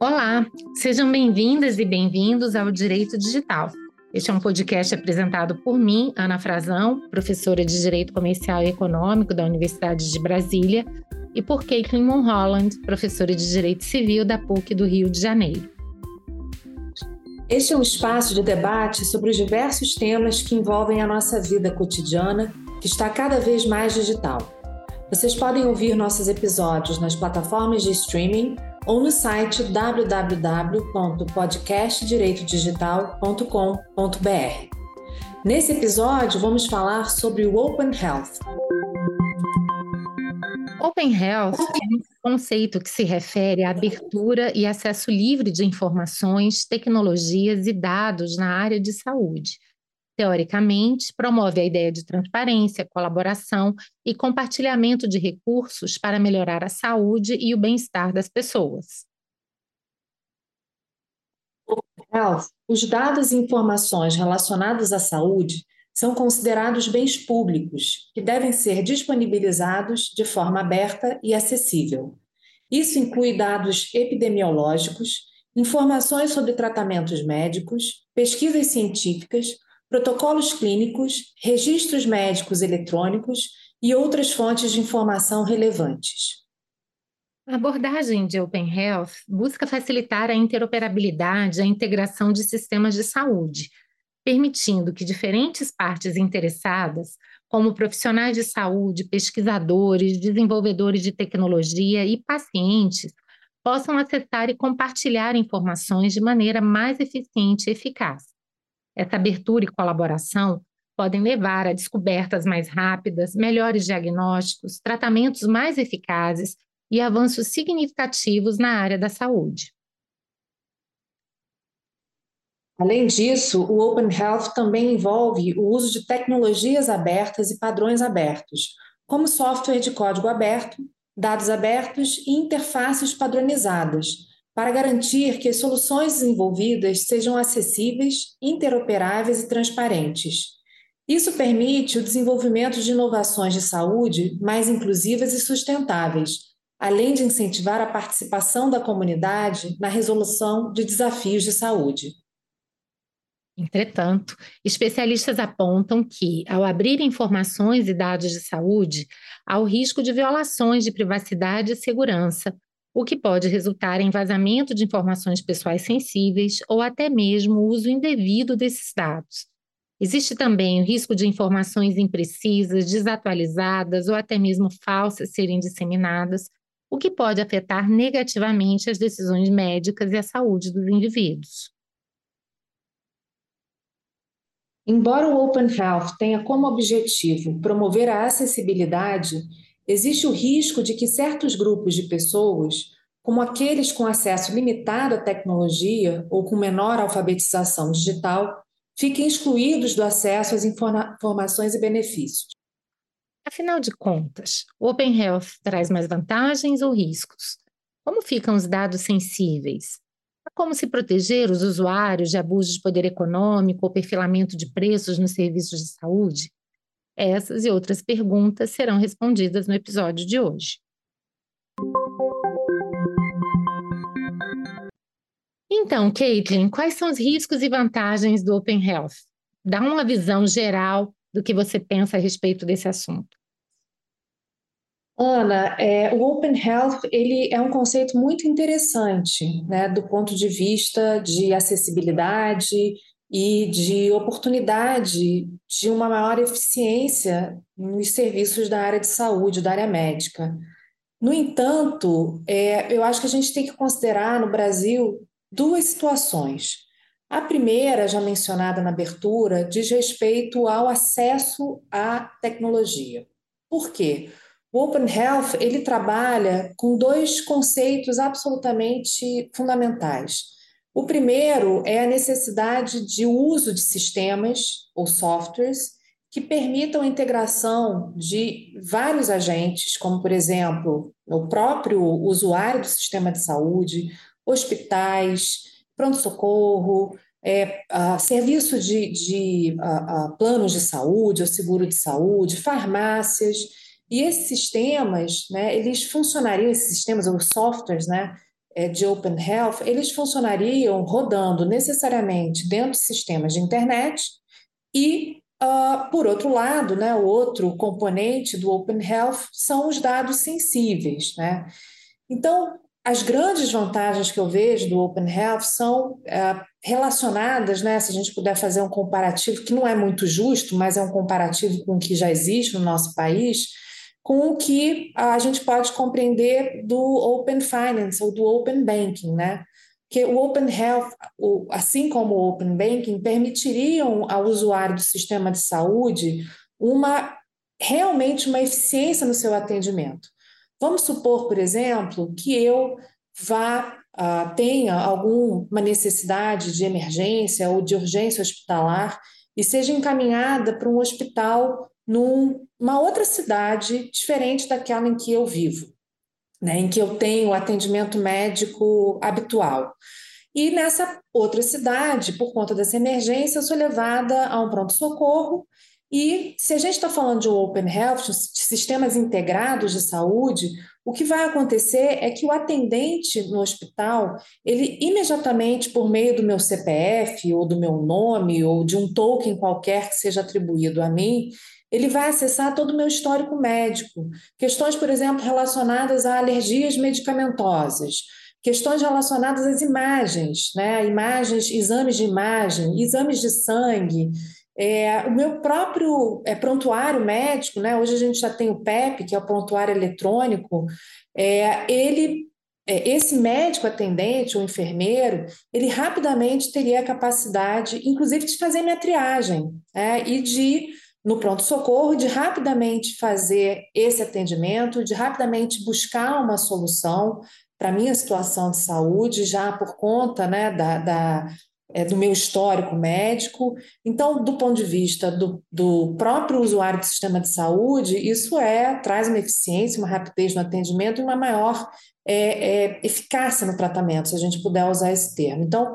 Olá, sejam bem-vindas e bem-vindos ao Direito Digital. Este é um podcast apresentado por mim, Ana Frazão, professora de Direito Comercial e Econômico da Universidade de Brasília, e por Caitlin Mulholland, professora de Direito Civil da PUC do Rio de Janeiro. Este é um espaço de debate sobre os diversos temas que envolvem a nossa vida cotidiana, que está cada vez mais digital. Vocês podem ouvir nossos episódios nas plataformas de streaming ou no site www.podcastdireitodigital.com.br. Nesse episódio, vamos falar sobre o Open Health. Open Health é um conceito que se refere à abertura e acesso livre de informações, tecnologias e dados na área de saúde. Teoricamente, promove a ideia de transparência, colaboração e compartilhamento de recursos para melhorar a saúde e o bem-estar das pessoas. Os dados e informações relacionados à saúde são considerados bens públicos que devem ser disponibilizados de forma aberta e acessível. Isso inclui dados epidemiológicos, informações sobre tratamentos médicos, pesquisas científicas, protocolos clínicos, registros médicos eletrônicos e outras fontes de informação relevantes. A abordagem de Open Health busca facilitar a interoperabilidade e a integração de sistemas de saúde, permitindo que diferentes partes interessadas, como profissionais de saúde, pesquisadores, desenvolvedores de tecnologia e pacientes, possam acessar e compartilhar informações de maneira mais eficiente e eficaz. Essa abertura e colaboração podem levar a descobertas mais rápidas, melhores diagnósticos, tratamentos mais eficazes e avanços significativos na área da saúde. Além disso, o Open Health também envolve o uso de tecnologias abertas e padrões abertos, como software de código aberto, dados abertos e interfaces padronizadas, para garantir que as soluções desenvolvidas sejam acessíveis, interoperáveis e transparentes. Isso permite o desenvolvimento de inovações de saúde mais inclusivas e sustentáveis, além de incentivar a participação da comunidade na resolução de desafios de saúde. Entretanto, especialistas apontam que, ao abrir informações e dados de saúde, há o risco de violações de privacidade e segurança, o que pode resultar em vazamento de informações pessoais sensíveis ou até mesmo uso indevido desses dados. Existe também o risco de informações imprecisas, desatualizadas ou até mesmo falsas serem disseminadas, o que pode afetar negativamente as decisões médicas e a saúde dos indivíduos. Embora o Open Health tenha como objetivo promover a acessibilidade, existe o risco de que certos grupos de pessoas, como aqueles com acesso limitado à tecnologia ou com menor alfabetização digital, fiquem excluídos do acesso às informações e benefícios. Afinal de contas, o Open Health traz mais vantagens ou riscos? Como ficam os dados sensíveis? Como se proteger os usuários de abuso de poder econômico ou perfilamento de preços nos serviços de saúde? Essas e outras perguntas serão respondidas no episódio de hoje. Então, Caitlin, quais são os riscos e vantagens do Open Health? Dá uma visão geral do que você pensa a respeito desse assunto. Ana, é, o Open Health ele é um conceito muito interessante, né, do ponto de vista de acessibilidade e de oportunidade de uma maior eficiência nos serviços da área de saúde, da área médica. No entanto, é, eu acho que a gente tem que considerar no Brasil duas situações. A primeira, já mencionada na abertura, diz respeito ao acesso à tecnologia. Por quê? O Open Health ele trabalha com dois conceitos absolutamente fundamentais. O primeiro é a necessidade de uso de sistemas ou softwares que permitam a integração de vários agentes, como, por exemplo, o próprio usuário do sistema de saúde, hospitais, pronto-socorro, é, serviço de, de a, a planos de saúde, ou seguro de saúde, farmácias, e esses sistemas, né, eles funcionariam, esses sistemas, ou softwares, né, é, de Open Health, eles funcionariam rodando necessariamente dentro de sistemas de internet e, uh, por outro lado, né, o outro componente do Open Health são os dados sensíveis. Né? Então, as grandes vantagens que eu vejo do Open Health são uh, relacionadas, né, se a gente puder fazer um comparativo, que não é muito justo, mas é um comparativo com o que já existe no nosso país, com o que a gente pode compreender do Open Finance ou do Open Banking, né? Que o Open Health, assim como o Open Banking, permitiriam ao usuário do sistema de saúde uma realmente uma eficiência no seu atendimento. Vamos supor, por exemplo, que eu vá uh, tenha alguma necessidade de emergência ou de urgência hospitalar e seja encaminhada para um hospital numa outra cidade diferente daquela em que eu vivo, né, em que eu tenho atendimento médico habitual. E nessa outra cidade, por conta dessa emergência, eu sou levada a um pronto-socorro. E se a gente está falando de Open Health, de sistemas integrados de saúde, o que vai acontecer é que o atendente no hospital, ele imediatamente, por meio do meu CPF, ou do meu nome, ou de um token qualquer que seja atribuído a mim, ele vai acessar todo o meu histórico médico. Questões, por exemplo, relacionadas a alergias medicamentosas, questões relacionadas às imagens, né? imagens, exames de imagem, exames de sangue, é, o meu próprio é, prontuário médico, né? hoje a gente já tem o PEP, que é o prontuário eletrônico, é, ele, é, esse médico atendente ou enfermeiro, ele rapidamente teria a capacidade, inclusive, de fazer minha triagem né? e de, no pronto-socorro, de rapidamente fazer esse atendimento, de rapidamente buscar uma solução para minha situação de saúde, já por conta né, da, da é, do meu histórico médico. Então, do ponto de vista do, do próprio usuário do sistema de saúde, isso é traz uma eficiência, uma rapidez no atendimento e uma maior é, é, eficácia no tratamento, se a gente puder usar esse termo. Então,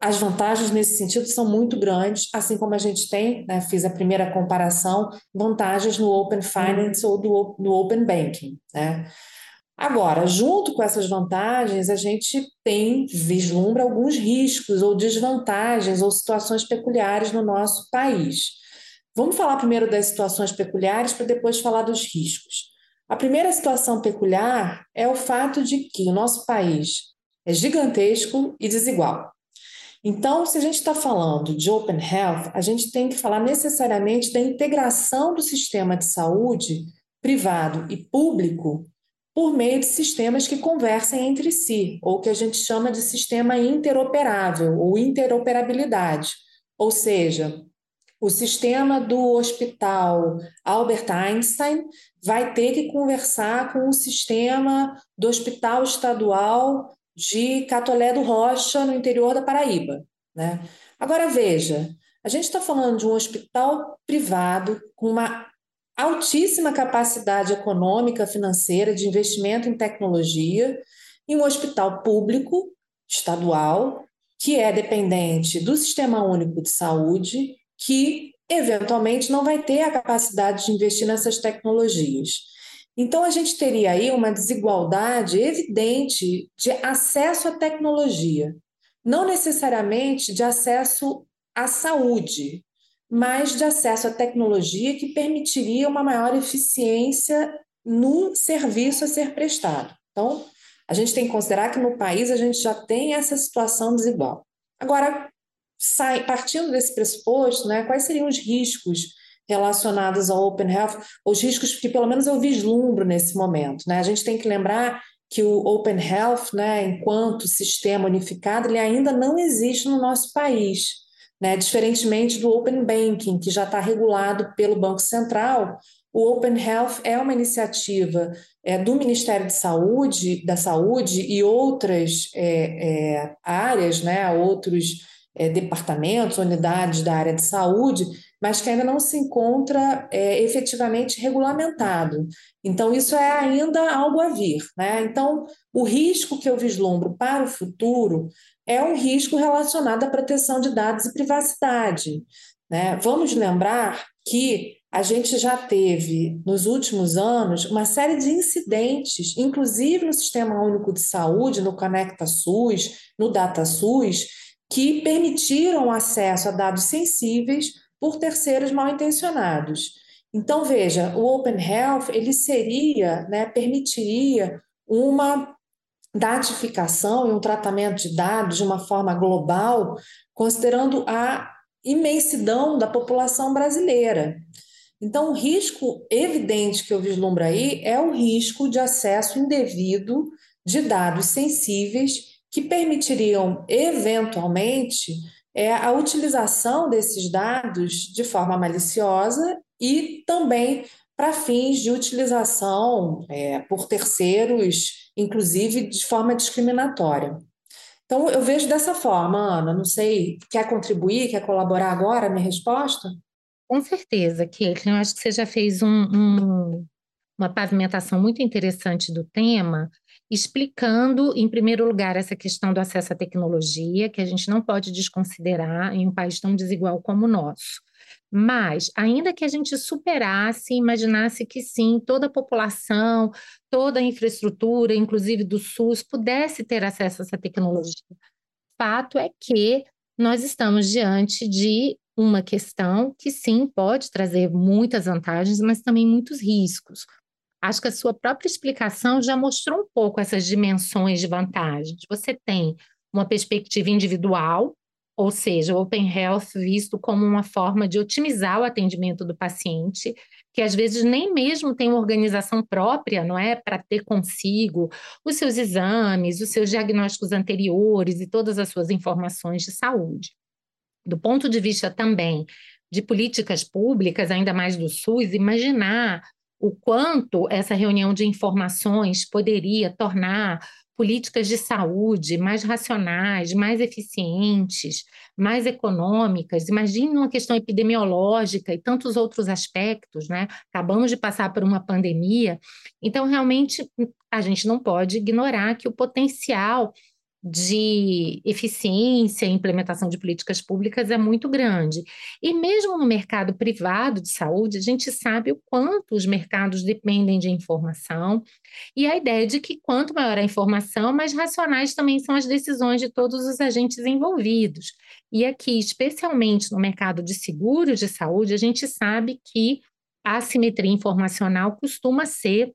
as vantagens nesse sentido são muito grandes, assim como a gente tem, né, fiz a primeira comparação, vantagens no Open Finance ou do, no Open Banking. Né? Agora, junto com essas vantagens, a gente tem, vislumbra alguns riscos ou desvantagens ou situações peculiares no nosso país. Vamos falar primeiro das situações peculiares para depois falar dos riscos. A primeira situação peculiar é o fato de que o nosso país é gigantesco e desigual. Então, se a gente está falando de Open Health, a gente tem que falar necessariamente da integração do sistema de saúde privado e público por meio de sistemas que conversem entre si, ou que a gente chama de sistema interoperável ou interoperabilidade. Ou seja, o sistema do hospital Albert Einstein vai ter que conversar com o sistema do hospital estadual de Catolé do Rocha, no interior da Paraíba. Né? Agora, veja, a gente está falando de um hospital privado com uma altíssima capacidade econômica, financeira, de investimento em tecnologia, em um hospital público, estadual, que é dependente do Sistema Único de Saúde, que eventualmente não vai ter a capacidade de investir nessas tecnologias. Então, a gente teria aí uma desigualdade evidente de acesso à tecnologia, não necessariamente de acesso à saúde, mas de acesso à tecnologia que permitiria uma maior eficiência no serviço a ser prestado. Então, a gente tem que considerar que no país a gente já tem essa situação desigual. Agora, partindo desse pressuposto, né, quais seriam os riscos relacionados ao Open Health, os riscos que pelo menos eu vislumbro nesse momento? Né? A gente tem que lembrar que o Open Health, né, enquanto sistema unificado, ele ainda não existe no nosso país. Né? Diferentemente do Open Banking, que já está regulado pelo Banco Central, o Open Health é uma iniciativa é, do Ministério de Saúde, da Saúde e outras é, é, áreas, né, outros é, departamentos, unidades da área de saúde, mas que ainda não se encontra é, efetivamente regulamentado. Então, isso é ainda algo a vir. Né? Então, o risco que eu vislumbro para o futuro é um risco relacionado à proteção de dados e privacidade. Né? Vamos lembrar que a gente já teve, nos últimos anos, uma série de incidentes, inclusive no Sistema Único de Saúde, no Conecta SUS, no Data SUS, que permitiram acesso a dados sensíveis por terceiros mal intencionados. Então, veja, o Open Health ele seria, né, permitiria uma datificação e um tratamento de dados de uma forma global, considerando a imensidão da população brasileira. Então, o risco evidente que eu vislumbro aí é o risco de acesso indevido de dados sensíveis que permitiriam, eventualmente, é, a utilização desses dados de forma maliciosa e também para fins de utilização é, por terceiros, inclusive de forma discriminatória. Então, eu vejo dessa forma, Ana. Não sei, quer contribuir, quer colaborar agora minha resposta? Com certeza, Caitlin. Eu acho que você já fez um, um, uma pavimentação muito interessante do tema, explicando, em primeiro lugar, essa questão do acesso à tecnologia, que a gente não pode desconsiderar em um país tão desigual como o nosso. Mas, ainda que a gente superasse, imaginasse que sim, toda a população, toda a infraestrutura, inclusive do SUS, pudesse ter acesso a essa tecnologia. Fato é que nós estamos diante de uma questão que sim pode trazer muitas vantagens, mas também muitos riscos. Acho que a sua própria explicação já mostrou um pouco essas dimensões de vantagens. Você tem uma perspectiva individual, ou seja, o Open Health visto como uma forma de otimizar o atendimento do paciente, que às vezes nem mesmo tem uma organização própria, não é, para ter consigo os seus exames, os seus diagnósticos anteriores e todas as suas informações de saúde. Do ponto de vista também de políticas públicas, ainda mais do SUS, imaginar o quanto essa reunião de informações poderia tornar políticas de saúde mais racionais, mais eficientes, mais econômicas. Imagine uma questão epidemiológica e tantos outros aspectos, né? Acabamos de passar por uma pandemia, então realmente a gente não pode ignorar que o potencial de eficiência e implementação de políticas públicas é muito grande. E mesmo no mercado privado de saúde, a gente sabe o quanto os mercados dependem de informação e a ideia de que quanto maior a informação, mais racionais também são as decisões de todos os agentes envolvidos. E aqui, especialmente no mercado de seguros de saúde, a gente sabe que a assimetria informacional costuma ser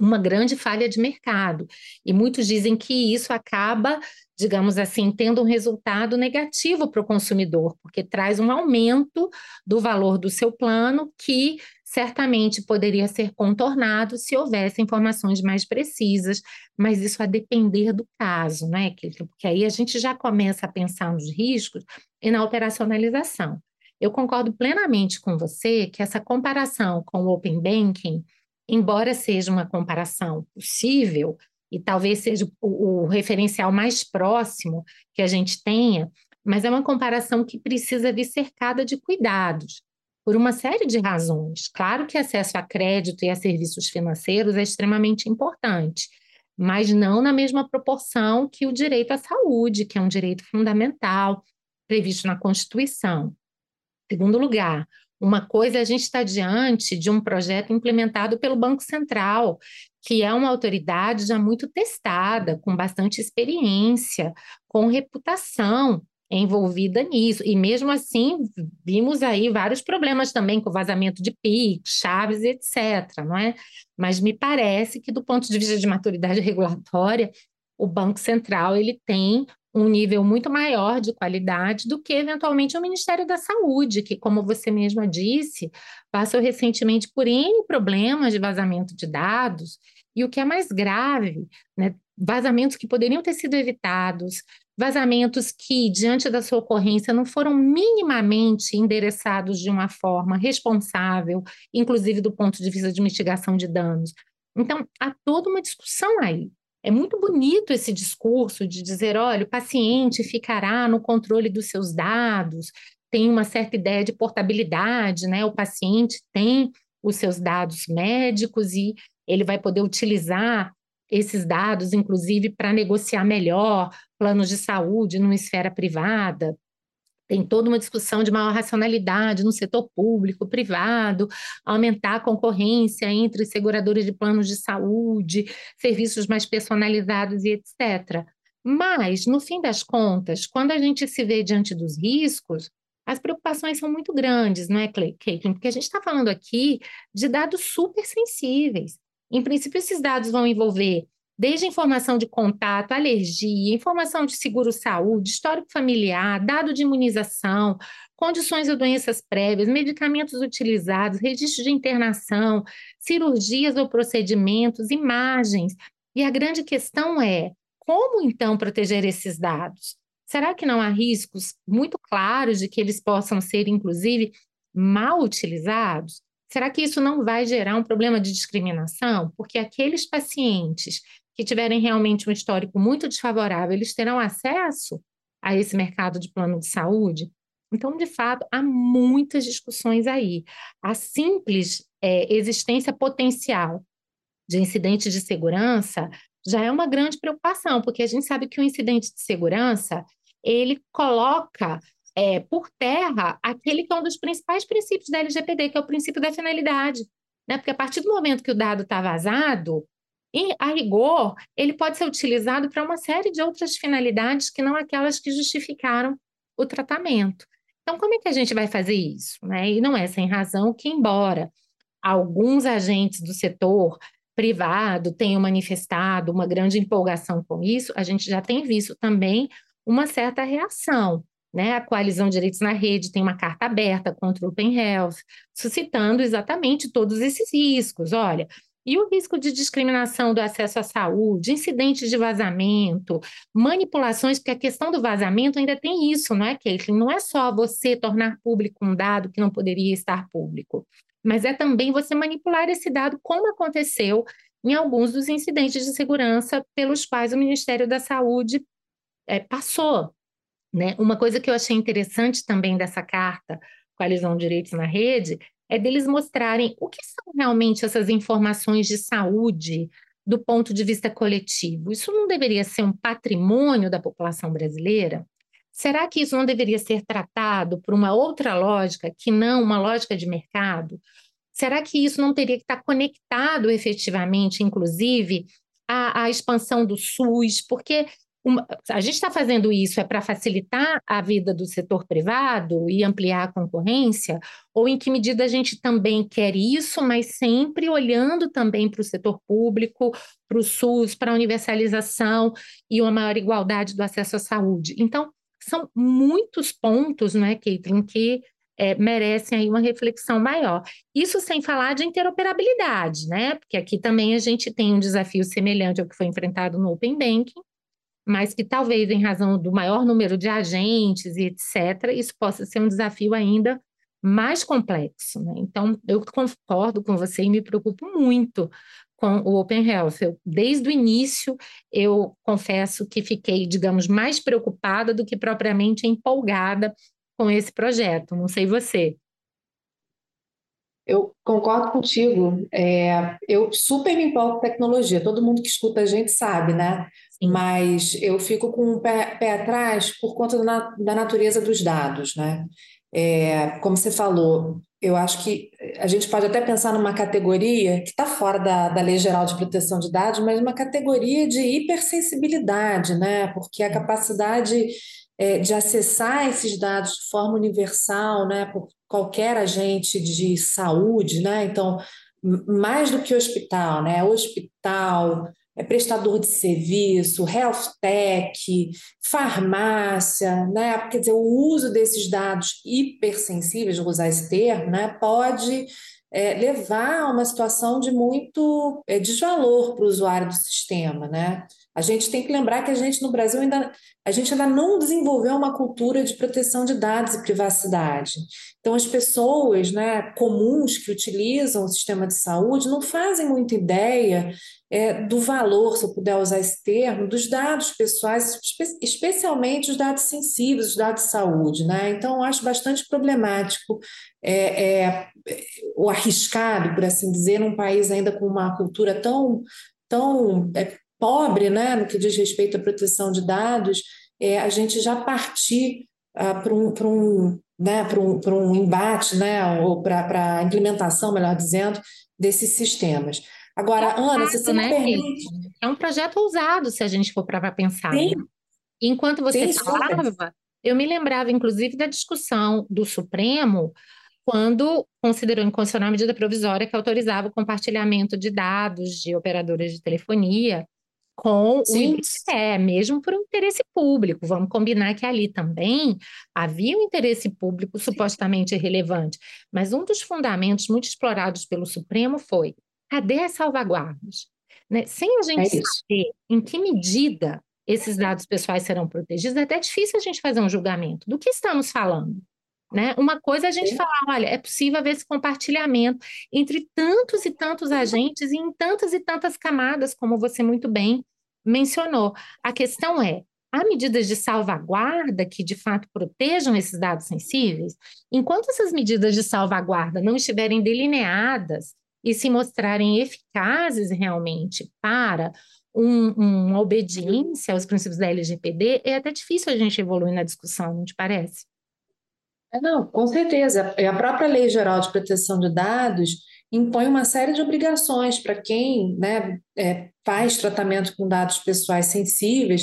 uma grande falha de mercado. E muitos dizem que isso acaba, digamos assim, tendo um resultado negativo para o consumidor, porque traz um aumento do valor do seu plano que certamente poderia ser contornado se houvesse informações mais precisas, mas isso a depender do caso, né, Porque aí a gente já começa a pensar nos riscos e na operacionalização. Eu concordo plenamente com você que essa comparação com o Open Banking embora seja uma comparação possível, e talvez seja o, o, referencial mais próximo que a gente tenha, mas é uma comparação que precisa vir cercada de cuidados, por uma série de razões. Claro que acesso a crédito e a serviços financeiros é extremamente importante, mas não na mesma proporção que o direito à saúde, que é um direito fundamental previsto na Constituição. Segundo lugar, uma coisa é a gente estar diante de um projeto implementado pelo Banco Central, que é uma autoridade já muito testada, com bastante experiência, com reputação envolvida nisso. E mesmo assim, vimos aí vários problemas também com vazamento de PIX, chaves, etc. Não é? Mas me parece que, do ponto de vista de maturidade regulatória, o Banco Central ele tem um nível muito maior de qualidade do que eventualmente o Ministério da Saúde, que, como você mesma disse, passou recentemente por N problemas de vazamento de dados, e o que é mais grave, né, vazamentos que poderiam ter sido evitados, vazamentos que, diante da sua ocorrência, não foram minimamente endereçados de uma forma responsável, inclusive do ponto de vista de mitigação de danos. Então, há toda uma discussão aí. É muito bonito esse discurso de dizer, olha, o paciente ficará no controle dos seus dados, tem uma certa ideia de portabilidade, né? O paciente tem os seus dados médicos e ele vai poder utilizar esses dados, inclusive, para negociar melhor planos de saúde numa esfera privada. Tem toda uma discussão de maior racionalidade no setor público, privado, aumentar a concorrência entre seguradores de planos de saúde, serviços mais personalizados e etc. Mas, no fim das contas, quando a gente se vê diante dos riscos, as preocupações são muito grandes, não é, Caitlin? Porque a gente está falando aqui de dados super sensíveis. Em princípio, esses dados vão envolver desde informação de contato, alergia, informação de seguro-saúde, histórico familiar, dado de imunização, condições ou doenças prévias, medicamentos utilizados, registro de internação, cirurgias ou procedimentos, imagens. E a grande questão é como então proteger esses dados? Será que não há riscos muito claros de que eles possam ser, inclusive, mal utilizados? Será que isso não vai gerar um problema de discriminação? Porque aqueles pacientes que tiverem realmente um histórico muito desfavorável, eles terão acesso a esse mercado de plano de saúde? Então, de fato, há muitas discussões aí. A simples é, existência potencial de incidentes de segurança já é uma grande preocupação, porque a gente sabe que o incidente de segurança ele coloca é, por terra aquele que é um dos principais princípios da LGPD, que é o princípio da finalidade. Né? Porque a partir do momento que o dado está vazado, e, a rigor, ele pode ser utilizado para uma série de outras finalidades que não aquelas que justificaram o tratamento. Então, como é que a gente vai fazer isso? Né? E não é sem razão que, embora alguns agentes do setor privado tenham manifestado uma grande empolgação com isso, a gente já tem visto também uma certa reação. Né? A Coalizão Direitos na Rede tem uma carta aberta contra o Open Health, suscitando exatamente todos esses riscos. Olha, e o risco de discriminação do acesso à saúde, incidentes de vazamento, manipulações, porque a questão do vazamento ainda tem isso, não é, Caitlin? Não é só você tornar público um dado que não poderia estar público, mas é também você manipular esse dado, como aconteceu em alguns dos incidentes de segurança pelos quais o Ministério da Saúde é, passou. Né? Uma coisa que eu achei interessante também dessa carta, Coalizão Direitos na Rede, é deles mostrarem o que são realmente essas informações de saúde do ponto de vista coletivo. Isso não deveria ser um patrimônio da população brasileira? Será que isso não deveria ser tratado por uma outra lógica que não uma lógica de mercado? Será que isso não teria que estar conectado efetivamente, inclusive, à, à expansão do SUS? Porque uma, a gente está fazendo isso é para facilitar a vida do setor privado e ampliar a concorrência? Ou em que medida a gente também quer isso, mas sempre olhando também para o setor público, para o SUS, para a universalização e uma maior igualdade do acesso à saúde? Então, são muitos pontos, não é, Caitlin, que é, merecem aí uma reflexão maior. Isso sem falar de interoperabilidade, né? Porque aqui também a gente tem um desafio semelhante ao que foi enfrentado no Open Banking, mas que talvez em razão do maior número de agentes e etc., isso possa ser um desafio ainda mais complexo. Né? Então, eu concordo com você e me preocupo muito com o Open Health. Eu, desde o início, eu confesso que fiquei, digamos, mais preocupada do que propriamente empolgada com esse projeto. Não sei você. Eu concordo contigo. É, eu super me empolgo com tecnologia. Todo mundo que escuta a gente sabe, né? mas eu fico com o pé, pé, atrás por conta da, da natureza dos dados, né? É, como você falou, eu acho que a gente pode até pensar numa categoria que está fora da, da Lei Geral de Proteção de Dados, mas uma categoria de hipersensibilidade, né? Porque a capacidade é, de acessar esses dados de forma universal, né, por qualquer agente de saúde, né? Então, mais do que hospital, né? Hospital, é prestador de serviço, health tech, farmácia, né? Quer dizer, o uso desses dados hipersensíveis, vou usar esse termo, né? Pode é, levar a uma situação de muito é, desvalor para o usuário do sistema, né? A gente tem que lembrar que a gente no Brasil ainda a gente ainda não desenvolveu uma cultura de proteção de dados e privacidade. Então as pessoas, né, comuns que utilizam o sistema de saúde não fazem muita ideia é, do valor, se eu puder usar esse termo, dos dados pessoais, espe especialmente os dados sensíveis, os dados de saúde. Né? Então, acho bastante problemático é, é, o arriscado, por assim dizer, num país ainda com uma cultura tão tão é, pobre né, no que diz respeito à proteção de dados, é, a gente já partir ah, para um, um, né, um, um embate, né, ou para a implementação, melhor dizendo, desses sistemas. Agora, é Ana, se você né, me permite... É um projeto ousado, se a gente for para pensar. Sim. Né? Enquanto você Sim, falava, eu me lembrava, inclusive, da discussão do Supremo quando considerou inconstitucional a medida provisória que autorizava o compartilhamento de dados de operadoras de telefonia com Sim. o IBGE, mesmo por um interesse público. Vamos combinar que ali também havia um interesse público supostamente relevante, mas um dos fundamentos muito explorados pelo Supremo foi: cadê as salvaguardas? Né? Sem a gente é saber em que medida esses dados pessoais serão protegidos, é até difícil a gente fazer um julgamento. Do que estamos falando? Né? Uma coisa é a gente falar, olha, é possível haver esse compartilhamento entre tantos e tantos agentes e em tantas e tantas camadas, como você muito bem mencionou. A questão é, há medidas de salvaguarda que de fato protejam esses dados sensíveis? Enquanto essas medidas de salvaguarda não estiverem delineadas e se mostrarem eficazes realmente para um, uma obediência aos princípios da LGPD, é até difícil a gente evoluir na discussão, não te parece? É, não, com certeza. A própria Lei Geral de Proteção de Dados impõe uma série de obrigações para quem né, é, faz tratamento com dados pessoais sensíveis.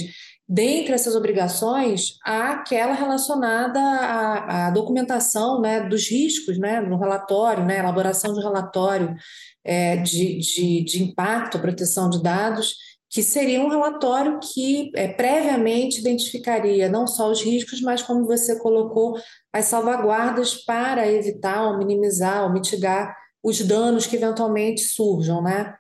Dentre essas obrigações, há aquela relacionada à, à documentação né, dos riscos né, no relatório, né, elaboração de relatório é, de, de, de impacto proteção de dados que seria um relatório que é, previamente identificaria não só os riscos, mas, como você colocou, as salvaguardas para evitar ou minimizar ou mitigar os danos que eventualmente surjam, né?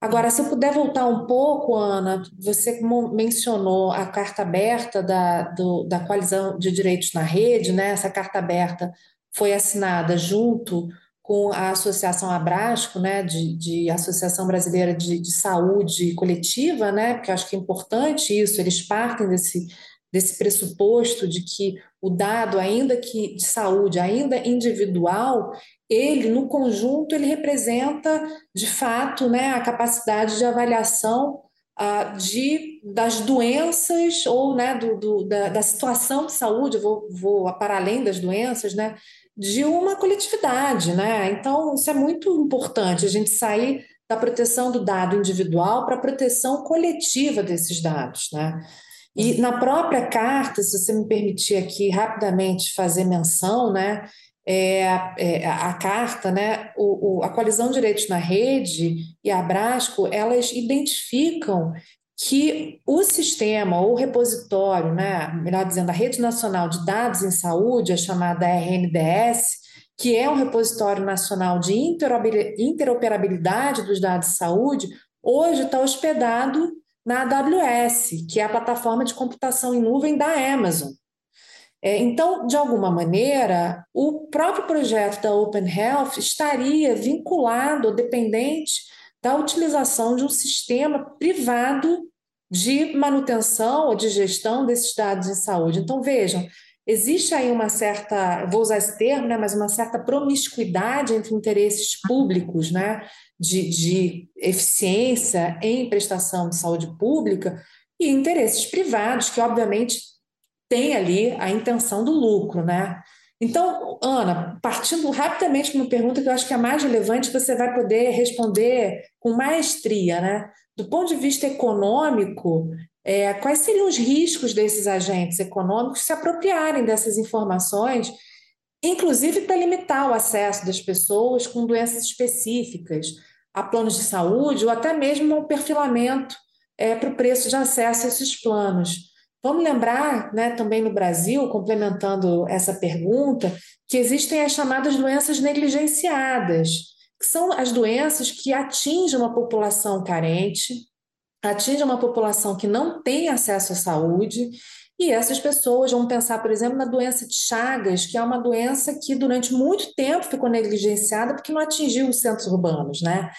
Agora, se eu puder voltar um pouco, Ana, você mencionou a carta aberta da, do, da Coalizão de Direitos na Rede, né? Essa carta aberta foi assinada junto com a Associação Abrasco, né, de, de Associação Brasileira de, de, Saúde Coletiva, né, porque acho que é importante isso, eles partem desse, desse pressuposto de que o dado, ainda que de saúde, ainda individual, ele, no conjunto, ele representa, de fato, né, a capacidade de avaliação uh, de, das doenças ou né, do, do da, da, situação de saúde, vou, vou para além das doenças, né, de uma coletividade, né? Então, isso é muito importante, a gente sair da proteção do dado individual para a proteção coletiva desses dados, né? E na própria carta, se você me permitir aqui rapidamente fazer menção, né? É, é, a carta, né, o, o, a Coalizão de Direitos na Rede e a Abrasco, elas identificam que o sistema ou repositório, né, melhor dizendo, a Rede Nacional de Dados em Saúde, a chamada RNDS, que é um repositório nacional de interoperabilidade dos dados de saúde, hoje está hospedado na AWS, que é a plataforma de computação em nuvem da Amazon. É, então, de alguma maneira, o próprio projeto da Open Health estaria vinculado ou dependente da utilização de um sistema privado de manutenção ou de gestão desses dados em saúde. Então, vejam, existe aí uma certa, vou usar esse termo, né, mas uma certa promiscuidade entre interesses públicos, né, de, de eficiência em prestação de saúde pública e interesses privados, que obviamente têm ali a intenção do lucro, né? Então, Ana, partindo rapidamente para uma pergunta que eu acho que é mais relevante, você vai poder responder com maestria, né? Do ponto de vista econômico, é, quais seriam os riscos desses agentes econômicos se apropriarem dessas informações, inclusive para limitar o acesso das pessoas com doenças específicas a planos de saúde ou até mesmo o perfilamento é, para o preço de acesso a esses planos? Vamos lembrar, né, também no Brasil, complementando essa pergunta, que existem as chamadas doenças negligenciadas, que são as doenças que atingem uma população carente, atingem uma população que não tem acesso à saúde, e essas pessoas vão pensar, por exemplo, na doença de Chagas, que é uma doença que durante muito tempo ficou negligenciada porque não atingiu os centros urbanos, né?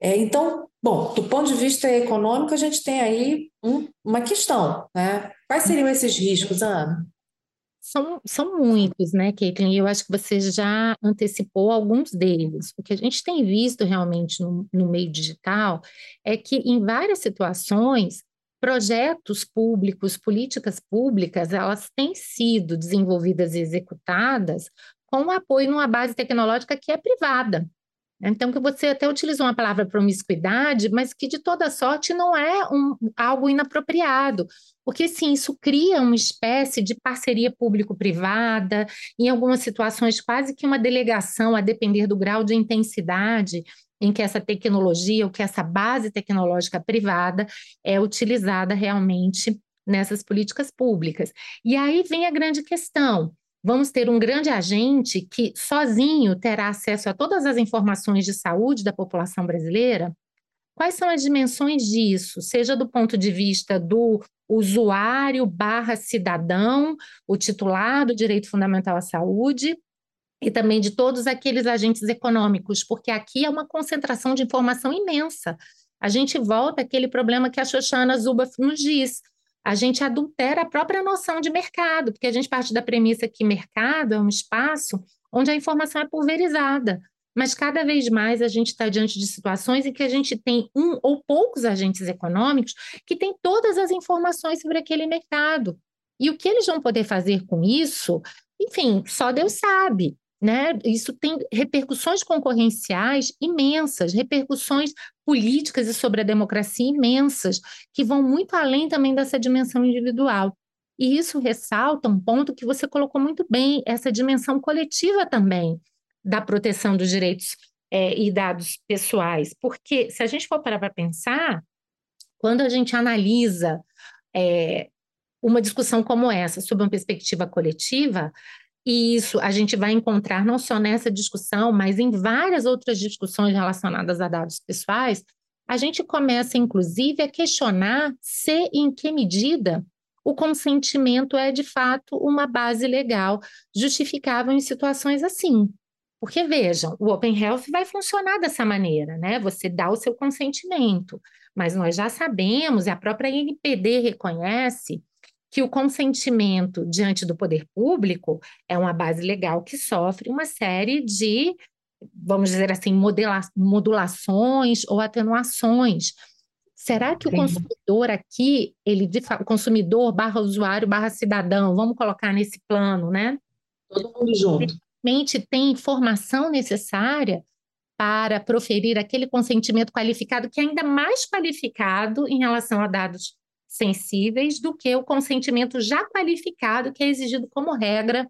É, então, bom, do ponto de vista econômico, a gente tem aí um, uma questão, né? Quais seriam esses riscos, Ana? São, são muitos, né, Caitlin? Eu acho que você já antecipou alguns deles. O que a gente tem visto realmente no, no meio digital é que, em várias situações, projetos públicos, políticas públicas, elas têm sido desenvolvidas e executadas com apoio numa base tecnológica que é privada. Então, que você até utilizou uma palavra promiscuidade, mas que de toda sorte não é um, algo inapropriado, porque sim, isso cria uma espécie de parceria público-privada, em algumas situações quase que uma delegação, a depender do grau de intensidade em que essa tecnologia, ou que essa base tecnológica privada é utilizada realmente nessas políticas públicas. E aí vem a grande questão vamos ter um grande agente que sozinho terá acesso a todas as informações de saúde da população brasileira? Quais são as dimensões disso, seja do ponto de vista do usuário barra cidadão, o titular do direito fundamental à saúde, e também de todos aqueles agentes econômicos, porque aqui é uma concentração de informação imensa. A gente volta àquele problema que a Xoxana Zuba nos diz a gente adultera a própria noção de mercado, porque a gente parte da premissa que mercado é um espaço onde a informação é pulverizada. Mas cada vez mais a gente está diante de situações em que a gente tem um ou poucos agentes econômicos que têm todas as informações sobre aquele mercado. E o que eles vão poder fazer com isso, enfim, só Deus sabe. Né? Isso tem repercussões concorrenciais imensas, repercussões políticas e sobre a democracia imensas, que vão muito além também dessa dimensão individual. E isso ressalta um ponto que você colocou muito bem, essa dimensão coletiva também da proteção dos direitos é, e dados pessoais. Porque se a gente for parar para pensar, quando a gente analisa é, uma discussão como essa, sob uma perspectiva coletiva, e isso a gente vai encontrar não só nessa discussão, mas em várias outras discussões relacionadas a dados pessoais. A gente começa, inclusive, a questionar se, em que medida, o consentimento é, de fato, uma base legal justificável em situações assim. Porque, vejam, o Open Health vai funcionar dessa maneira, né? Você dá o seu consentimento, mas nós já sabemos, e a própria NPD reconhece, que o consentimento diante do poder público é uma base legal que sofre uma série de, vamos dizer assim, modulações ou atenuações. Será que Sim. o consumidor aqui, ele de fato, consumidor barra usuário barra cidadão, vamos colocar nesse plano, né? Todo mundo junto. Realmente tem informação necessária para proferir aquele consentimento qualificado, que é ainda mais qualificado em relação a dados sensíveis do que o consentimento já qualificado, que é exigido como regra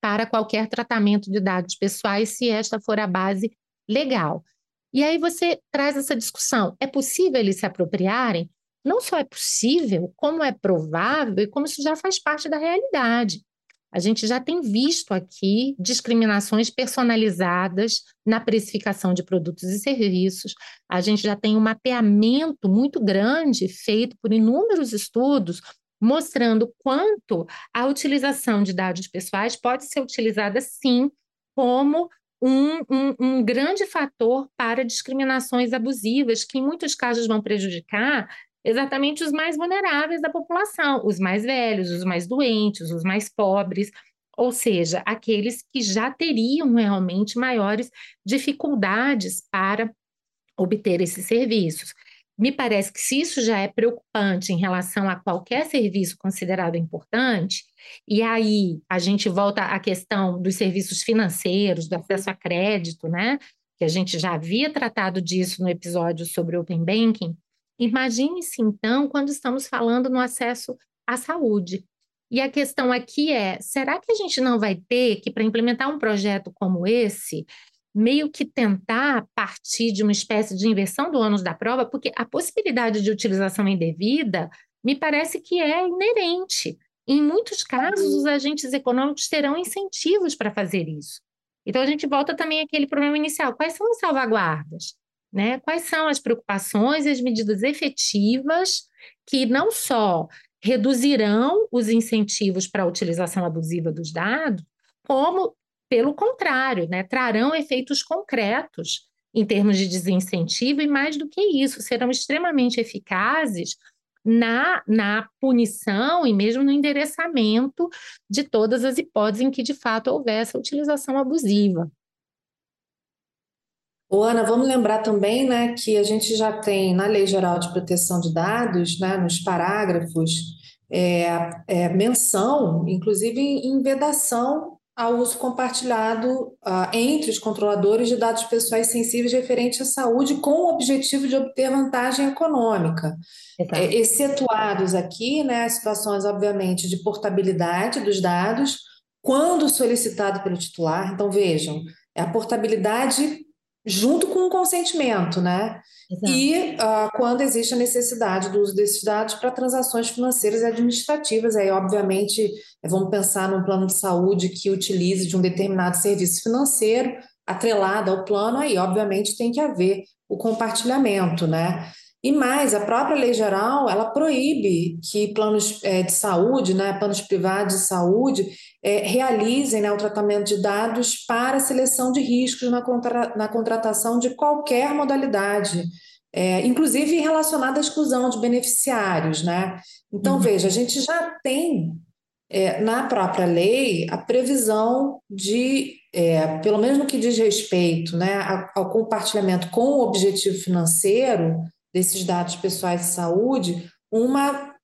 para qualquer tratamento de dados pessoais, se esta for a base legal. E aí você traz essa discussão: é possível eles se apropriarem? Não só é possível, como é provável e como isso já faz parte da realidade. A gente já tem visto aqui discriminações personalizadas na precificação de produtos e serviços. A gente já tem um mapeamento muito grande feito por inúmeros estudos mostrando quanto a utilização de dados pessoais pode ser utilizada sim como um, um, um, grande fator para discriminações abusivas, que em muitos casos vão prejudicar exatamente os mais vulneráveis da população, os mais velhos, os mais doentes, os mais pobres, ou seja, aqueles que já teriam realmente maiores dificuldades para obter esses serviços. Me parece que se isso já é preocupante em relação a qualquer serviço considerado importante, e aí a gente volta à questão dos serviços financeiros, do acesso a crédito, né? Que a gente já havia tratado disso no episódio sobre Open Banking, Imagine-se, então, quando estamos falando no acesso à saúde. E a questão aqui é: será que a gente não vai ter que, para implementar um projeto como esse, meio que tentar partir de uma espécie de inversão do ônus da prova? Porque a possibilidade de utilização indevida me parece que é inerente. Em muitos casos, os agentes econômicos terão incentivos para fazer isso. Então, a gente volta também àquele problema inicial: quais são as salvaguardas? Né? Quais são as preocupações e as medidas efetivas que não só reduzirão os incentivos para a utilização abusiva dos dados, como, pelo contrário, né, trarão efeitos concretos em termos de desincentivo e, mais do que isso, serão extremamente eficazes na, na punição e mesmo no endereçamento de todas as hipóteses em que de fato houver essa utilização abusiva. Ô, Ana, vamos lembrar também, né, que a gente já tem na Lei Geral de Proteção de Dados, né, nos parágrafos, é, é, menção, inclusive em vedação ao uso compartilhado uh, entre os controladores de dados pessoais sensíveis referentes à saúde com o objetivo de obter vantagem econômica. É, excetuados aqui, né, situações, obviamente, de portabilidade dos dados, quando solicitado pelo titular. Então, vejam, é a portabilidade junto com o consentimento, né? Exato. E uh, quando existe a necessidade do uso desses dados para transações financeiras e administrativas, aí, obviamente, vamos pensar num plano de saúde que utilize de um determinado serviço financeiro, atrelado ao plano, aí, obviamente, tem que haver o compartilhamento, né? E mais, a própria lei geral, ela proíbe que planos é, de saúde, né, planos privados de saúde, é, realizem né, o tratamento de dados para seleção de riscos na, contra, na contratação de qualquer modalidade, é, inclusive relacionada à exclusão de beneficiários. Né? Então, uhum. veja, a gente já tem é, na própria lei a previsão de, é, pelo menos no que diz respeito né, ao compartilhamento com o objetivo financeiro, desses dados pessoais de saúde uma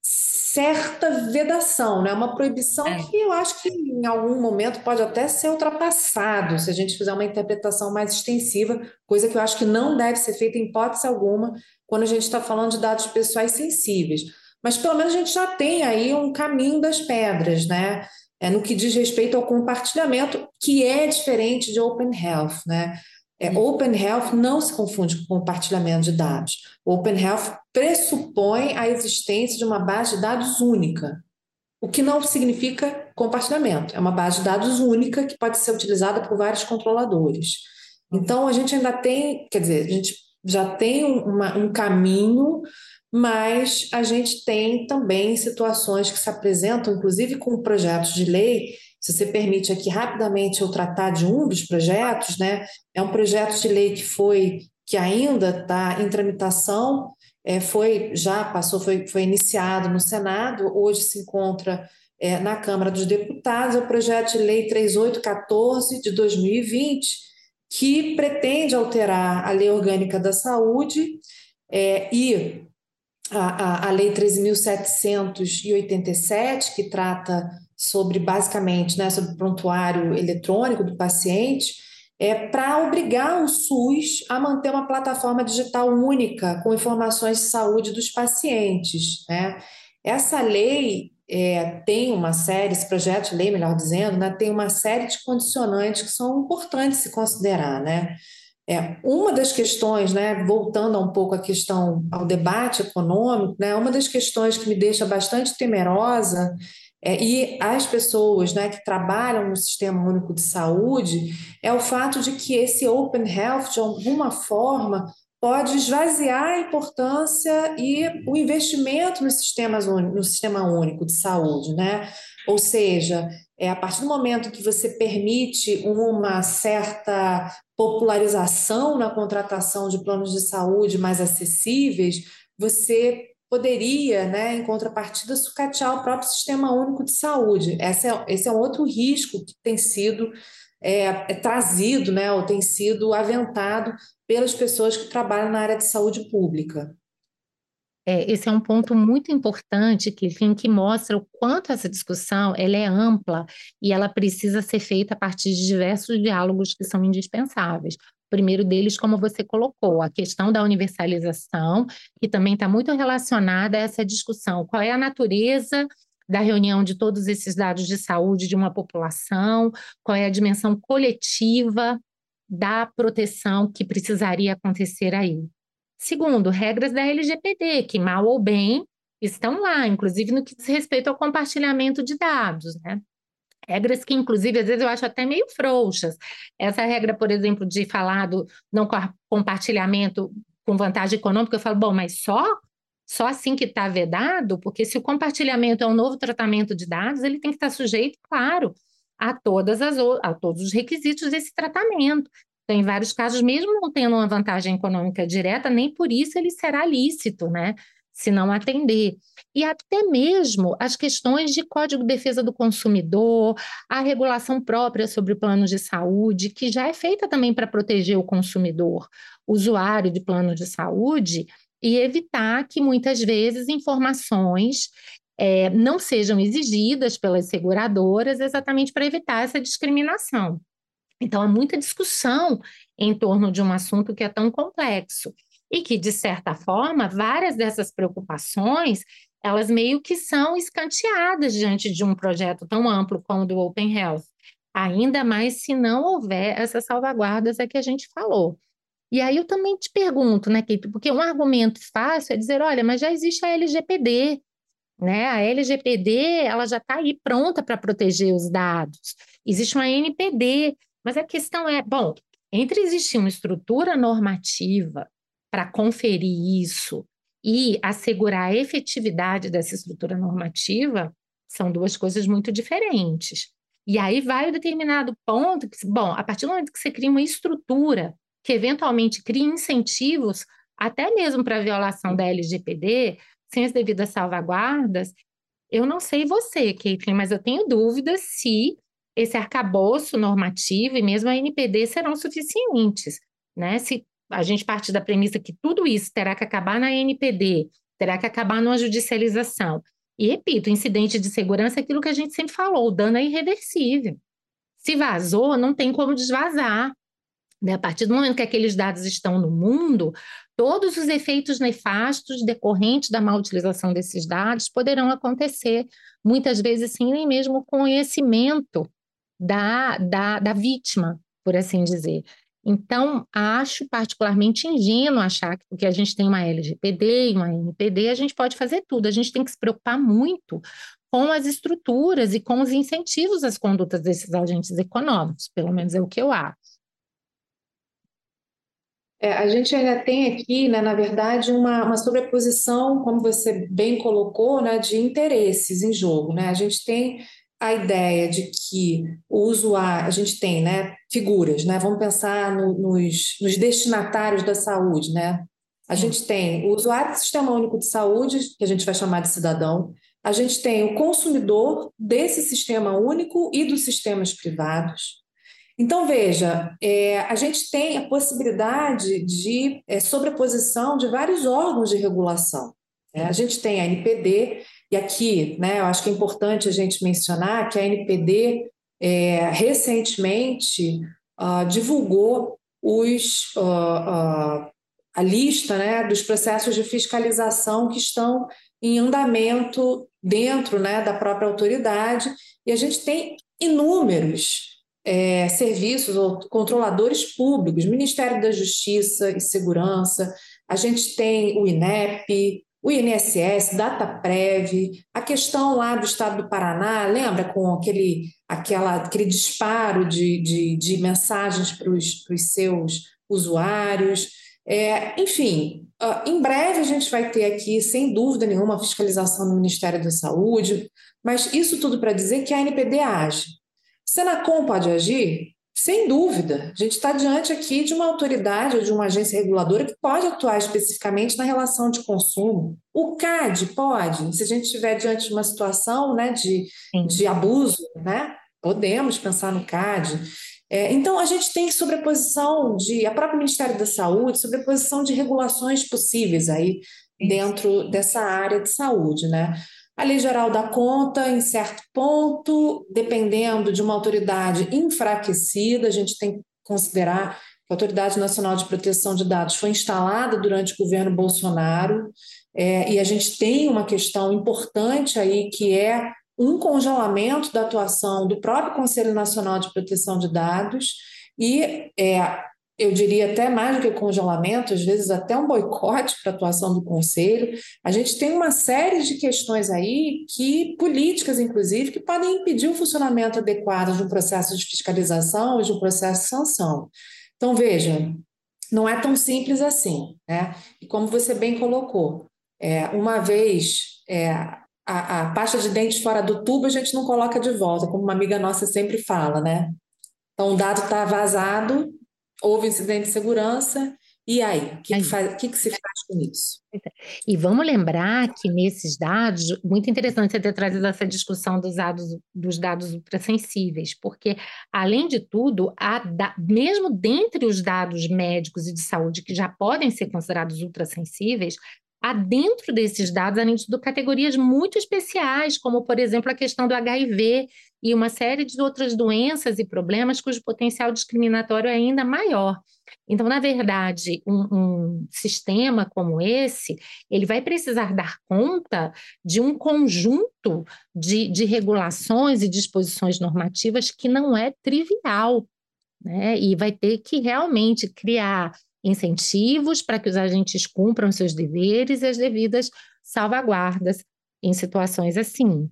certa vedação, né? uma proibição é. que eu acho que em algum momento pode até ser ultrapassado se a gente fizer uma interpretação mais extensiva, coisa que eu acho que não deve ser feita em hipótese alguma quando a gente está falando de dados pessoais sensíveis. Mas pelo menos a gente já tem aí um caminho das pedras, né? É, no que diz respeito ao compartilhamento, que é diferente de Open Health, né? É, open Health não se confunde com compartilhamento de dados. Open Health pressupõe a existência de uma base de dados única, o que não significa compartilhamento. É uma base de dados única que pode ser utilizada por vários controladores. Então, a gente ainda tem, quer dizer, a gente já tem uma, um caminho, mas a gente tem também situações que se apresentam, inclusive com projetos de lei, se você permite aqui rapidamente eu tratar de um dos projetos, né? É um projeto de lei que foi que ainda está em tramitação, é, foi já passou, foi, foi iniciado no Senado, hoje se encontra é, na Câmara dos Deputados, é o projeto de lei 3814 de 2020, que pretende alterar a Lei Orgânica da Saúde é, e a, a, a Lei 13.787, que trata sobre basicamente, né, sobre o prontuário eletrônico do paciente, é para obrigar o SUS a manter uma plataforma digital única com informações de saúde dos pacientes. Né? Essa lei é, tem uma série, esse projeto de lei, melhor dizendo, né, tem uma série de condicionantes que são importantes se considerar. Né? É, uma das questões, né, voltando um pouco à questão, ao debate econômico, né, uma das questões que me deixa bastante temerosa é, e as pessoas né, que trabalham no Sistema Único de Saúde, é o fato de que esse Open Health, de alguma forma, pode esvaziar a importância e o investimento no sistema, no sistema único de saúde, né? Ou seja, é a partir do momento que você permite uma certa popularização na contratação de planos de saúde mais acessíveis, você poderia, né, em contrapartida, sucatear o próprio sistema único de saúde. Esse é, esse é um outro risco que tem sido é, é trazido, né, ou tem sido aventado pelas pessoas que trabalham na área de saúde pública. É, esse é um ponto muito importante que, enfim, que mostra o quanto essa discussão ela é ampla e ela precisa ser feita a partir de diversos diálogos que são indispensáveis primeiro deles, como você colocou, a questão da universalização, que também está muito relacionada a essa discussão. Qual é a natureza da reunião de todos esses dados de saúde de uma população? Qual é a dimensão coletiva da proteção que precisaria acontecer aí? Segundo, regras da LGPD, que mal ou bem estão lá, inclusive no que diz respeito ao compartilhamento de dados, né? Regras que, inclusive, às vezes eu acho até meio frouxas. Essa regra, por exemplo, de falar do não compartilhamento com vantagem econômica, eu falo, bom, mas só só assim que está vedado, porque se o compartilhamento é um novo tratamento de dados, ele tem que estar sujeito, claro, a todas as a todos os requisitos desse tratamento. Então, em vários casos, mesmo não tendo uma vantagem econômica direta, nem por isso ele será lícito, né? Se não atender. E até mesmo as questões de Código de Defesa do Consumidor, a regulação própria sobre planos de saúde, que já é feita também para proteger o consumidor, usuário de plano de saúde, e evitar que muitas vezes informações é, não sejam exigidas pelas seguradoras exatamente para evitar essa discriminação. Então, há muita discussão em torno de um assunto que é tão complexo e que, de certa forma, várias dessas preocupações, elas meio que são escanteadas diante de um projeto tão amplo como o do Open Health, ainda mais se não houver essas salvaguardas a que a gente falou. E aí eu também te pergunto, né, Kate, porque um argumento fácil é dizer, olha, mas já existe a LGPD, né? A LGPD, ela já está aí pronta para proteger os dados. Existe uma NPD, mas a questão é, bom, entre existir uma estrutura normativa para conferir isso e assegurar a efetividade dessa estrutura normativa são duas coisas muito diferentes. E aí vai o determinado ponto que, bom, a partir do momento que você cria uma estrutura que eventualmente cria incentivos até mesmo para a violação da LGPD, sem as devidas salvaguardas, eu não sei você, Caitlin, mas eu tenho dúvidas se esse arcabouço normativo e mesmo a NPD serão suficientes, né? Se a gente parte da premissa que tudo isso terá que acabar na NPD, terá que acabar numa judicialização. E repito, incidente de segurança é aquilo que a gente sempre falou, o dano é irreversível. Se vazou, não tem como desvazar. Né? A partir do momento que aqueles dados estão no mundo, todos os efeitos nefastos decorrentes da má utilização desses dados poderão acontecer, muitas vezes sem nem mesmo conhecimento da, da, da vítima, por assim dizer. Então, acho particularmente ingênuo achar que porque a gente tem uma LGPD e uma NPD, a gente pode fazer tudo. A gente tem que se preocupar muito com as estruturas e com os incentivos às condutas desses agentes econômicos, pelo menos é o que eu acho. É, a gente ainda tem aqui, né, na verdade, uma, uma sobreposição, como você bem colocou, né, de interesses em jogo. Né? A gente tem a ideia de que o usuário, a gente tem né, figuras, né? vamos pensar no, nos, nos destinatários da saúde. Né? A gente tem o usuário do Sistema Único de Saúde, que a gente vai chamar de cidadão, a gente tem o consumidor desse sistema único e dos sistemas privados. Então, veja, é, a gente tem a possibilidade de é, sobreposição de vários órgãos de regulação. É, a gente tem a NPD, e aqui, né, eu acho que é importante a gente mencionar que a NPD é, recentemente uh, divulgou os, uh, uh, a lista né, dos processos de fiscalização que estão em andamento dentro né, da própria autoridade, e a gente tem inúmeros é, serviços ou controladores públicos, Ministério da Justiça e Segurança, a gente tem o INEP, o INSS, DataPrev, a questão lá do estado do Paraná, lembra com aquele, aquela, aquele disparo de, de, de mensagens para os seus usuários. É, enfim, uh, em breve a gente vai ter aqui, sem dúvida nenhuma, fiscalização do Ministério da Saúde, mas isso tudo para dizer que a NPD age. Senacom pode agir? Sem dúvida, a gente está diante aqui de uma autoridade ou de uma agência reguladora que pode atuar especificamente na relação de consumo. O CAD pode, se a gente estiver diante de uma situação né, de, de abuso, né, podemos pensar no CAD. É, então, a gente tem sobreposição de, a própria Ministério da Saúde, sobreposição de regulações possíveis aí dentro dessa área de saúde, né? A Lei Geral dá conta, em certo ponto, dependendo de uma autoridade enfraquecida, a gente tem que considerar que a Autoridade Nacional de Proteção de Dados foi instalada durante o governo Bolsonaro, é, e a gente tem uma questão importante aí, que é um congelamento da atuação do próprio Conselho Nacional de Proteção de Dados, e é, eu diria até mais do que congelamento, às vezes até um boicote para a atuação do Conselho. A gente tem uma série de questões aí, que políticas, inclusive, que podem impedir o funcionamento adequado de um processo de fiscalização e de um processo de sanção. Então, veja, não é tão simples assim. Né? E como você bem colocou, é, uma vez é, a, a pasta de dente fora do tubo, a gente não coloca de volta, como uma amiga nossa sempre fala, né? Então, o dado está vazado, houve incidente de segurança E aí, o que, que, faz, que, que se faz com isso? É. E vamos lembrar que nesses dados, muito interessante você ter trazido essa discussão dos dados, dos dados ultrassensíveis, porque, além de tudo, da, mesmo dentre os dados médicos e de saúde que já podem ser considerados ultrassensíveis, há dentro desses dados, além de tudo, categorias muito especiais, como, por exemplo, a questão do HIV e uma série de outras doenças e problemas cujo potencial discriminatório é ainda maior. Então, na verdade, um, um, sistema como esse, ele vai precisar dar conta de um conjunto de, de regulações e disposições normativas que não é trivial, né? E vai ter que realmente criar incentivos para que os agentes cumpram seus deveres e as devidas salvaguardas em situações assim.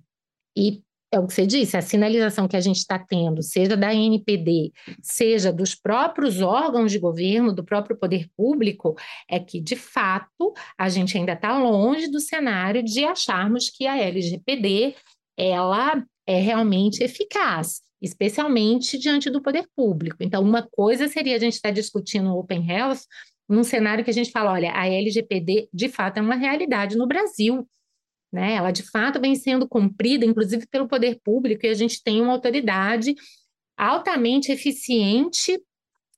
E é o que você disse, a sinalização que a gente está tendo, seja da NPD, seja dos próprios órgãos de governo, do próprio poder público, é que, de fato, a gente ainda está longe do cenário de acharmos que a LGPD ela é realmente eficaz, especialmente diante do poder público. Então, uma coisa seria a gente estar tá discutindo o Open Health num cenário que a gente fala, olha, a LGPD de fato é uma realidade no Brasil. Né? Ela de fato vem sendo cumprida, inclusive pelo poder público, e a gente tem uma autoridade altamente eficiente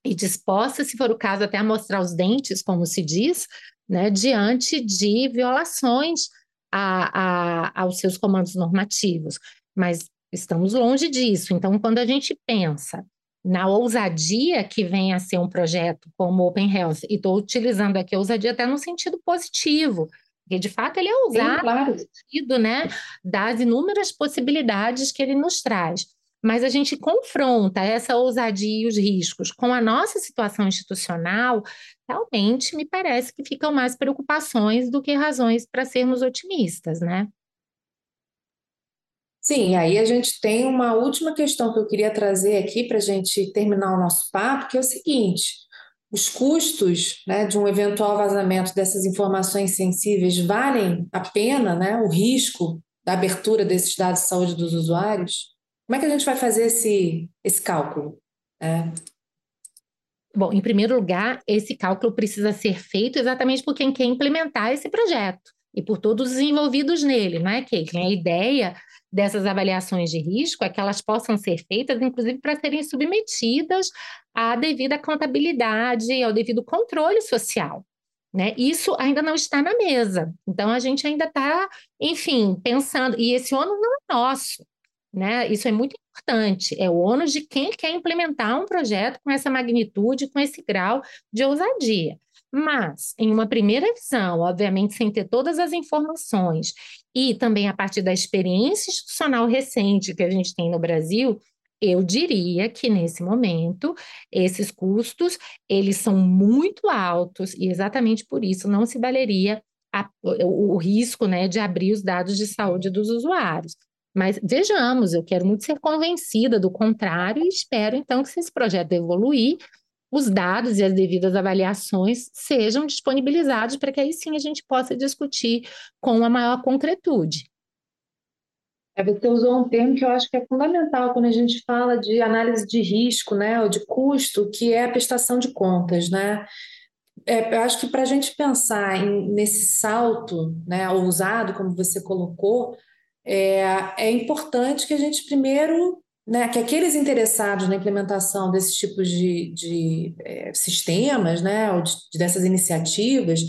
e disposta, se for o caso, até a mostrar os dentes, como se diz, né, diante de violações a, a, aos seus comandos normativos. Mas estamos longe disso. Então, quando a gente pensa na ousadia que vem a ser um projeto como Open Health, e estou utilizando aqui a ousadia até no sentido positivo, porque, de fato, ele é usado, Sim, claro. sentido, né, das inúmeras possibilidades que ele nos traz. Mas a gente confronta essa ousadia e os riscos com a nossa situação institucional, realmente me parece que ficam mais preocupações do que razões para sermos otimistas, né? Sim, aí a gente tem uma última questão que eu queria trazer aqui para a gente terminar o nosso papo, que é o seguinte: os custos né, de um eventual vazamento dessas informações sensíveis valem a pena, né, o risco da abertura desses dados de saúde dos usuários? Como é que a gente vai fazer esse, esse cálculo? É. Bom, em primeiro lugar, esse cálculo precisa ser feito exatamente por quem quer implementar esse projeto e por todos os envolvidos nele, não é, Caitlin? A ideia dessas avaliações de risco é que elas possam ser feitas, inclusive, para serem submetidas à devida contabilidade ao devido controle social. Né? Isso ainda não está na mesa. Então, a gente ainda está, enfim, pensando. E esse ônus não é nosso. Né? Isso é muito importante. É o ônus de quem quer implementar um projeto com essa magnitude, com esse grau de ousadia. Mas, em uma primeira visão, obviamente sem ter todas as informações, e também a partir da experiência institucional recente que a gente tem no Brasil, eu diria que nesse momento esses custos eles são muito altos e exatamente por isso não se valeria a, o, o risco né, de abrir os dados de saúde dos usuários. Mas vejamos, eu quero muito ser convencida do contrário e espero então que se esse projeto evoluir, os dados e as devidas avaliações sejam disponibilizados para que aí sim a gente possa discutir com a maior concretude. É, você usou um termo que eu acho que é fundamental quando a gente fala de análise de risco, né, ou de custo, que é a prestação de contas, né? É, eu acho que para a gente pensar em, nesse salto, né, ousado, como você colocou, é, é importante que a gente primeiro né, que aqueles interessados na implementação desses tipos de, de é, sistemas, né, ou de, dessas iniciativas,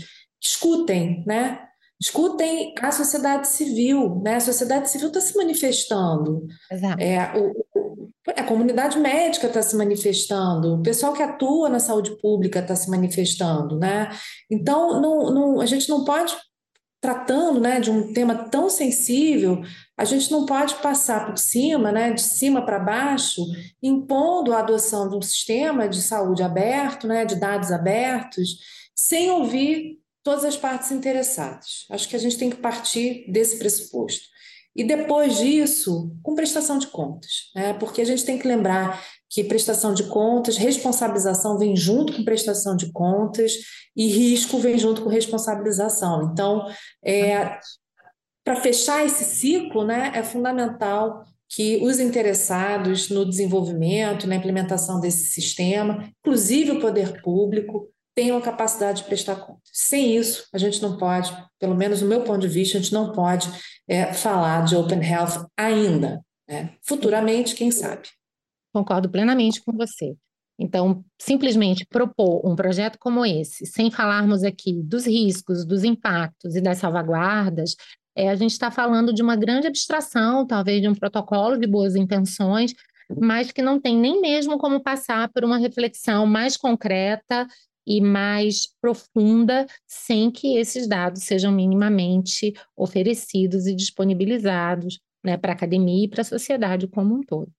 escutem, né, escutem a sociedade civil, né, a sociedade civil está se manifestando, Exato. É, o, a comunidade médica está se manifestando, o pessoal que atua na saúde pública está se manifestando, né, então não, não, a gente não pode tratando né, de um tema tão sensível, a gente não pode passar por cima, né, de cima para baixo, impondo a adoção de um sistema de saúde aberto, né, de dados abertos, sem ouvir todas as partes interessadas. Acho que a gente tem que partir desse pressuposto. E depois disso, com prestação de contas, né? porque a gente tem que lembrar que prestação de contas, responsabilização vem junto com prestação de contas e risco vem junto com responsabilização. Então, é, para fechar esse ciclo, né, é fundamental que os interessados no desenvolvimento, na implementação desse sistema, inclusive o poder público, tenham a capacidade de prestar contas. Sem isso, a gente não pode, pelo menos no meu ponto de vista, a gente não pode é, falar de Open Health ainda. Né? Futuramente, quem sabe. Concordo plenamente com você. Então, simplesmente propor um projeto como esse, sem falarmos aqui dos riscos, dos impactos e das salvaguardas, é, a gente está falando de uma grande abstração, talvez de um protocolo de boas intenções, mas que não tem nem mesmo como passar por uma reflexão mais concreta e mais profunda, sem que esses dados sejam minimamente oferecidos e disponibilizados né, para a academia e para a sociedade como um todo.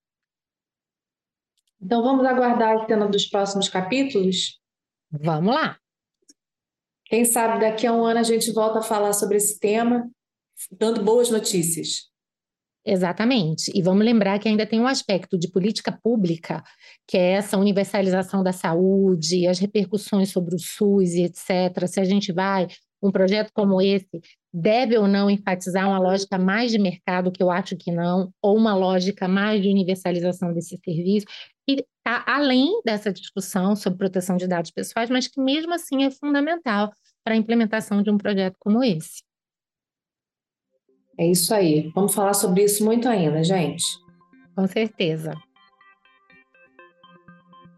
Então vamos aguardar a cena dos próximos capítulos? Vamos lá! Quem sabe daqui a um ano a gente volta a falar sobre esse tema, dando boas notícias. Exatamente. E vamos lembrar que ainda tem um aspecto de política pública, que é essa universalização da saúde, as repercussões sobre o SUS e etc. Se a gente vai, um projeto como esse deve ou não enfatizar uma lógica mais de mercado, que eu acho que não, ou uma lógica mais de universalização desse serviço, que está além dessa discussão sobre proteção de dados pessoais, mas que mesmo assim é fundamental para a implementação de um projeto como esse. É isso aí. Vamos falar sobre isso muito ainda, gente. Com certeza.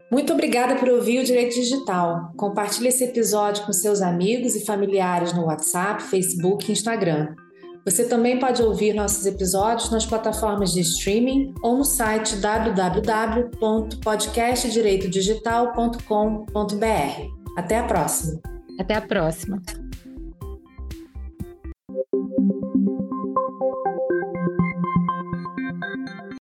Muito obrigada por ouvir o Direito Digital. Compartilhe esse episódio com seus amigos e familiares no WhatsApp, Facebook e Instagram. Você também pode ouvir nossos episódios nas plataformas de streaming ou no site www.podcastdireitodigital.com.br. Até a próxima. Até a próxima.